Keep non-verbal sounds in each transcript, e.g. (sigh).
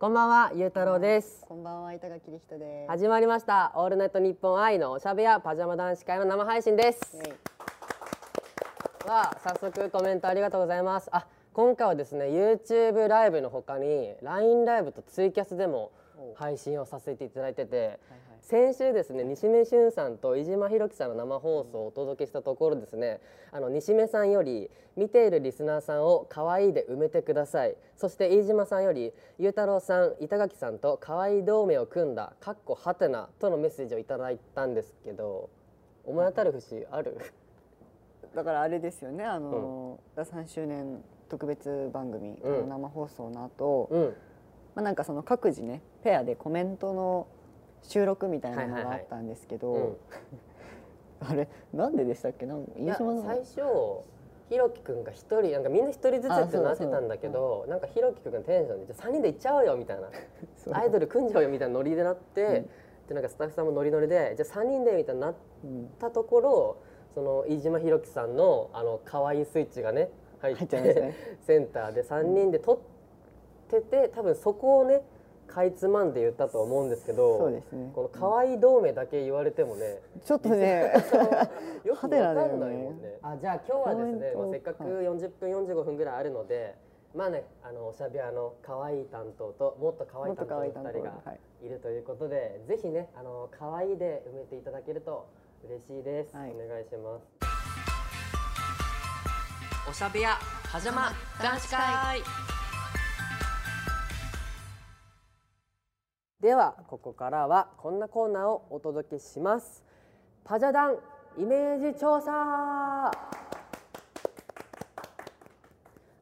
こんばんは、ゆうたろうです。こんばんは板垣理人です。始まりました。オールナイトニッポン愛のおしゃべやパジャマ男子会の生配信です。イエイわあ、早速コメントありがとうございます。あ、今回はですね、YouTube ライブの他に LINE ライブとツイキャスでもお配信をさせていただいてて、はいはい。先週ですね西目俊さんと飯島ひろきさんの生放送をお届けしたところですねあの西目さんより見ているリスナーさんを可愛いで埋めてください。そして飯島さんよりゆうたろうさん板垣さんと可愛い同盟を組んだかっこはてなとのメッセージをいただいたんですけど思い当たる節ある？(laughs) だからあれですよね。あのー、3周年特別番組、うん。生放送の後、うんまあなんかその各自ねペアでコメントの収録みたいなのがあったんですけど、うん。(laughs) あれなんででしたっけ？なん最初ひろきくんが一人なんかみんな一人ずつあってなってたんだけどなんかひろきくんがテンションでじゃあ3人で行っちゃおうよみたいな。(laughs) アイドル組んじゃおうよみたいなノリでなって、でなんかスタッフさんもノリノリでじゃあ3人でみたいになっうんたところその飯島ひろきさんのあの可愛いスイッチがね入ってね。センターで3人で撮ってて多分そこをねかいつまんで言ったと思うんですけどそうですねこの可愛い同盟だけ言われてもね、ちょっとね (laughs) よくわかんないもんねね。あじゃあ今日はですね、まあ、せっかくはい40分45分ぐらいあるので、まあねあのおしゃべりの可愛い担当ともっと可愛い担当の2人がはいいるということで、ぜひねあの可愛いで埋めていただけると嬉しいです。はいお願いします。おしゃべやパジャマ男子会。ではここからはこんなコーナーをお届けします。パジャダンイメージ調査。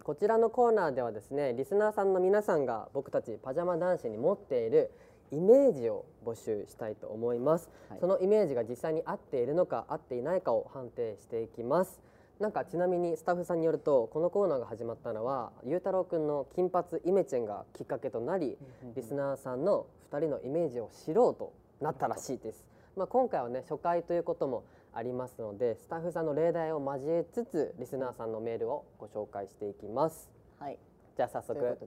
こちらのコーナーではですねリスナーさんの皆さんが僕たちパジャマ男子に持っているイメージを募集したいと思います、はいそのイメージが実際に合っているのか合っていないかを判定していきますなんかちなみにスタッフさんによるとこのコーナーが始まったのはゆうたろうくんの金髪イメチェンがきっかけとなりリスナーさんの2人のイメージを知ろうとなったらしいです、まあ、今回はね初回ということもありますのでスタッフさんの例題を交えつつリスナーさんのメールをご紹介していきます。はい。じゃあ早速。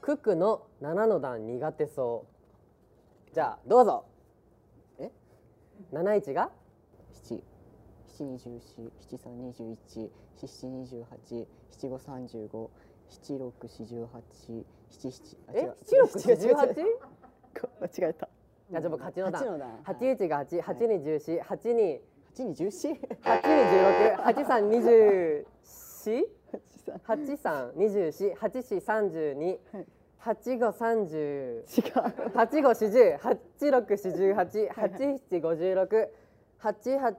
ククの7の段苦手そう。じゃあどうぞ。え？71が？七。七二十四七三二十一七七二十八七五三十五七六四十八七え違う76違う違う。違う 18? 間違えた。じゃあじゃあ僕8の段。八の段。81が8、8に14、8に八に十四？8に16、83、24、八三。83、24、84、32、85、30、違う。八五四十、八六四十八、八七五十六、八八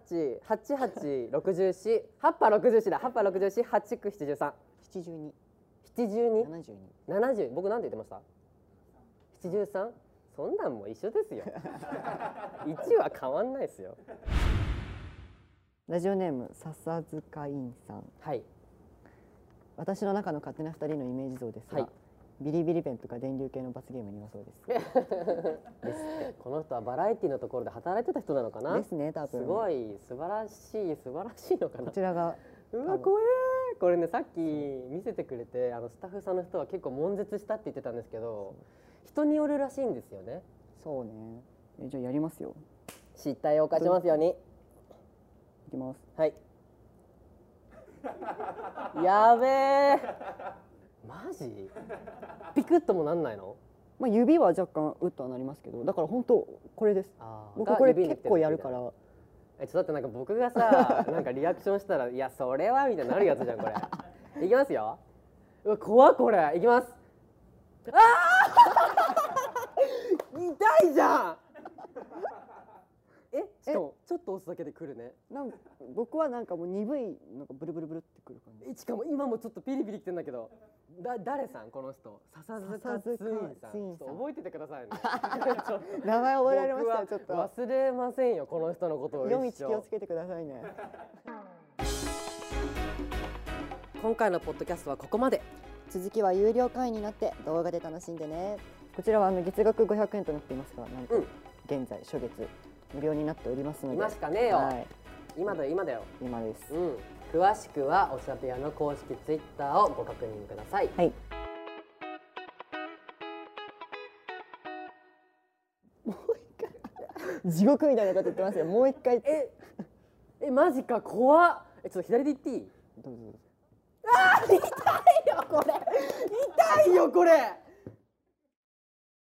八八六十四、八波六十四だ。八波六十四、八九七十三、七十二七十二、七十二七十？僕なんて言ってました？七十三？そんなんも一緒ですよ。(laughs) 一は変わんないですよ。ラジオネーム笹塚院さんはい。私の中の勝手な二人のイメージ像ですが、はいビリビリペンとか電流系の罰ゲームにはそうです (laughs) この人はバラエティのところで働いてた人なのかな？ですね多分すごい素晴らしい素晴らしいのかな？こ。ちらがうわ怖えこれねさっき見せてくれてあのスタッフさんの人は結構悶絶したって言ってたんですけど人によるらしいんですよね。そうね。えじゃあやりますよ。失態を犯しますように。いきます。はい。(laughs) やべえ。マジ？ピクッともなんないの？まあ指は若干ウッとはなりますけどだから本当これです。僕これ結構やるからえちょっと待ってなんか僕がさ (laughs) なんかリアクションしたらいやそれはみたいになるやつじゃんこれ。いきますよ。うわ怖っこれ。いきます。あー！(laughs) 痛いじゃんょっと押すだけでくるね。なん僕はなんかもう鈍いなんかブルブルブルってくる感じ。えしかも今もちょっとピリピリきてんだけど。だ誰さん？この人。笹塚笹ツイ塚ンさん。ツインさん。ちょっと覚えててくださいね。(laughs) ちょ名前覚えられましたちょっと。忘れませんよこの人のことを。夜道気をつけてくださいね。今回のポッドキャストはここまで。続きは有料会員になって動画で楽しんでね。こちらはあの月額500円となっていますがなんとうん。現在初月無料になっておりますので。今しかねえよ、はい。今だよ今だよ。今です。うん。詳しくはおしゃべやの公式ツイッターをご確認ください。はい。地獄みたいなこと言ってますよ。もう一回。ええマジか怖っ。えちょっと左で言っていい？どうぞどうぞ。痛いよこれ。痛いよこれ (laughs)